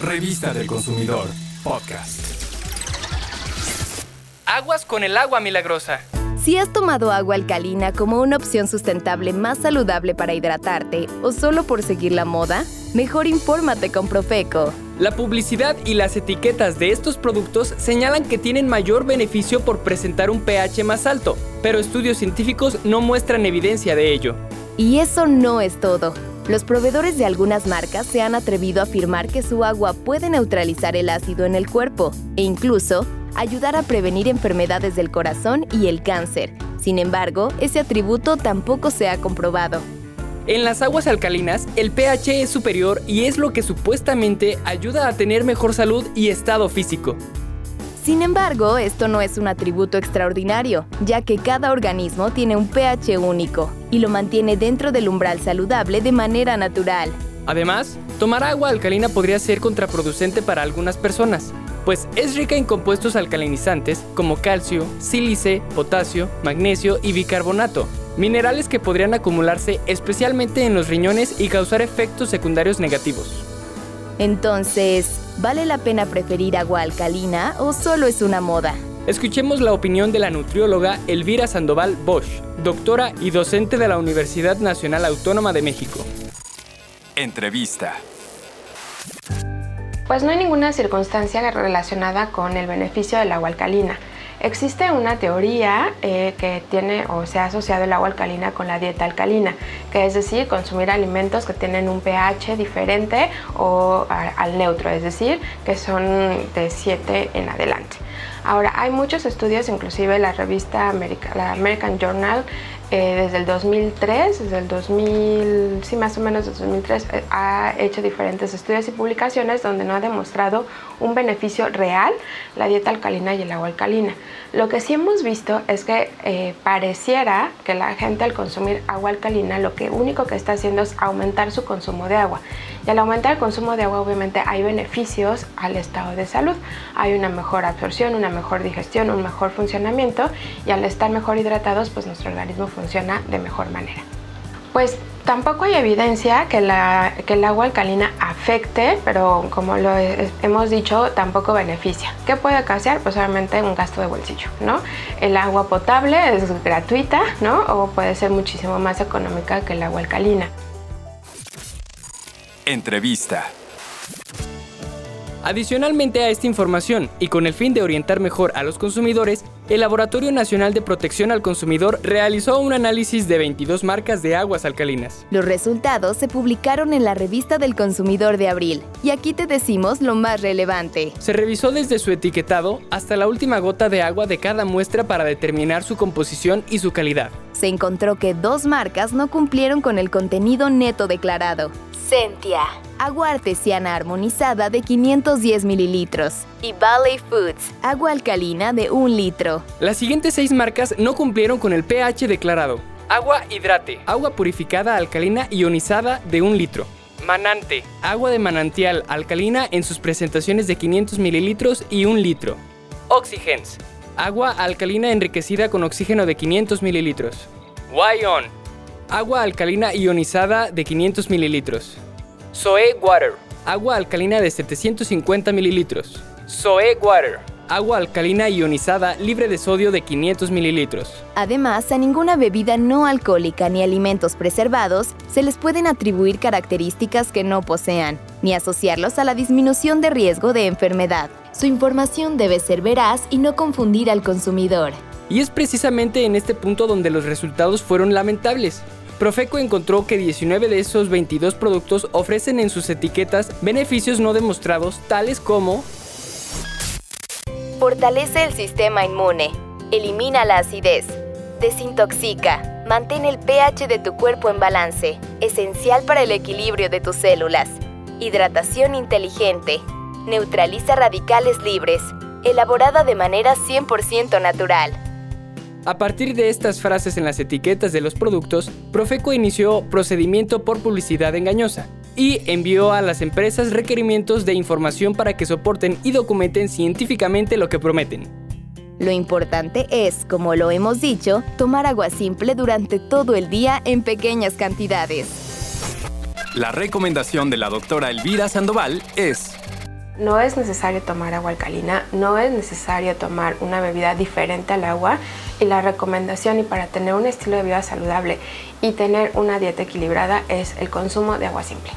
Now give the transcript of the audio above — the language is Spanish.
Revista del Consumidor, podcast. Aguas con el agua milagrosa. Si has tomado agua alcalina como una opción sustentable más saludable para hidratarte o solo por seguir la moda, mejor infórmate con Profeco. La publicidad y las etiquetas de estos productos señalan que tienen mayor beneficio por presentar un pH más alto, pero estudios científicos no muestran evidencia de ello. Y eso no es todo. Los proveedores de algunas marcas se han atrevido a afirmar que su agua puede neutralizar el ácido en el cuerpo e incluso ayudar a prevenir enfermedades del corazón y el cáncer. Sin embargo, ese atributo tampoco se ha comprobado. En las aguas alcalinas, el pH es superior y es lo que supuestamente ayuda a tener mejor salud y estado físico. Sin embargo, esto no es un atributo extraordinario, ya que cada organismo tiene un pH único y lo mantiene dentro del umbral saludable de manera natural. Además, tomar agua alcalina podría ser contraproducente para algunas personas, pues es rica en compuestos alcalinizantes como calcio, sílice, potasio, magnesio y bicarbonato, minerales que podrían acumularse especialmente en los riñones y causar efectos secundarios negativos. Entonces, ¿vale la pena preferir agua alcalina o solo es una moda? Escuchemos la opinión de la nutrióloga Elvira Sandoval Bosch, doctora y docente de la Universidad Nacional Autónoma de México. Entrevista. Pues no hay ninguna circunstancia relacionada con el beneficio del agua alcalina. Existe una teoría eh, que tiene o se ha asociado el agua alcalina con la dieta alcalina, que es decir, consumir alimentos que tienen un pH diferente o al neutro, es decir, que son de 7 en adelante. Ahora, hay muchos estudios, inclusive la revista la American Journal eh, desde el 2003, desde el 2000, sí, más o menos desde 2003, eh, ha hecho diferentes estudios y publicaciones donde no ha demostrado un beneficio real la dieta alcalina y el agua alcalina. Lo que sí hemos visto es que eh, pareciera que la gente al consumir agua alcalina lo que único que está haciendo es aumentar su consumo de agua. Y al aumentar el consumo de agua obviamente hay beneficios al estado de salud. Hay una mejor absorción, una mejor digestión, un mejor funcionamiento y al estar mejor hidratados pues nuestro organismo funciona funciona de mejor manera. Pues tampoco hay evidencia que, la, que el agua alcalina afecte, pero como lo hemos dicho, tampoco beneficia. ¿Qué puede causar? Pues obviamente un gasto de bolsillo, ¿no? El agua potable es gratuita, ¿no? O puede ser muchísimo más económica que el agua alcalina. Entrevista. Adicionalmente a esta información, y con el fin de orientar mejor a los consumidores, el Laboratorio Nacional de Protección al Consumidor realizó un análisis de 22 marcas de aguas alcalinas. Los resultados se publicaron en la revista del consumidor de abril, y aquí te decimos lo más relevante. Se revisó desde su etiquetado hasta la última gota de agua de cada muestra para determinar su composición y su calidad. Se encontró que dos marcas no cumplieron con el contenido neto declarado. Sentia, agua artesiana armonizada de 510 mililitros. Y Valley Foods, agua alcalina de 1 litro. Las siguientes seis marcas no cumplieron con el pH declarado. Agua hidrate, agua purificada alcalina ionizada de 1 litro. Manante, agua de manantial alcalina en sus presentaciones de 500 mililitros y 1 litro. Oxygens, agua alcalina enriquecida con oxígeno de 500 mililitros. Y-On, agua alcalina ionizada de 500 mililitros. Soe Water, agua alcalina de 750 mililitros. Soe Water, agua alcalina ionizada libre de sodio de 500 mililitros. Además, a ninguna bebida no alcohólica ni alimentos preservados se les pueden atribuir características que no posean, ni asociarlos a la disminución de riesgo de enfermedad. Su información debe ser veraz y no confundir al consumidor. Y es precisamente en este punto donde los resultados fueron lamentables. Profeco encontró que 19 de esos 22 productos ofrecen en sus etiquetas beneficios no demostrados tales como Fortalece el sistema inmune, elimina la acidez, desintoxica, mantén el pH de tu cuerpo en balance, esencial para el equilibrio de tus células, hidratación inteligente, neutraliza radicales libres, elaborada de manera 100% natural. A partir de estas frases en las etiquetas de los productos, Profeco inició procedimiento por publicidad engañosa y envió a las empresas requerimientos de información para que soporten y documenten científicamente lo que prometen. Lo importante es, como lo hemos dicho, tomar agua simple durante todo el día en pequeñas cantidades. La recomendación de la doctora Elvira Sandoval es No es necesario tomar agua alcalina, no es necesario tomar una bebida diferente al agua y la recomendación y para tener un estilo de vida saludable y tener una dieta equilibrada es el consumo de agua simple.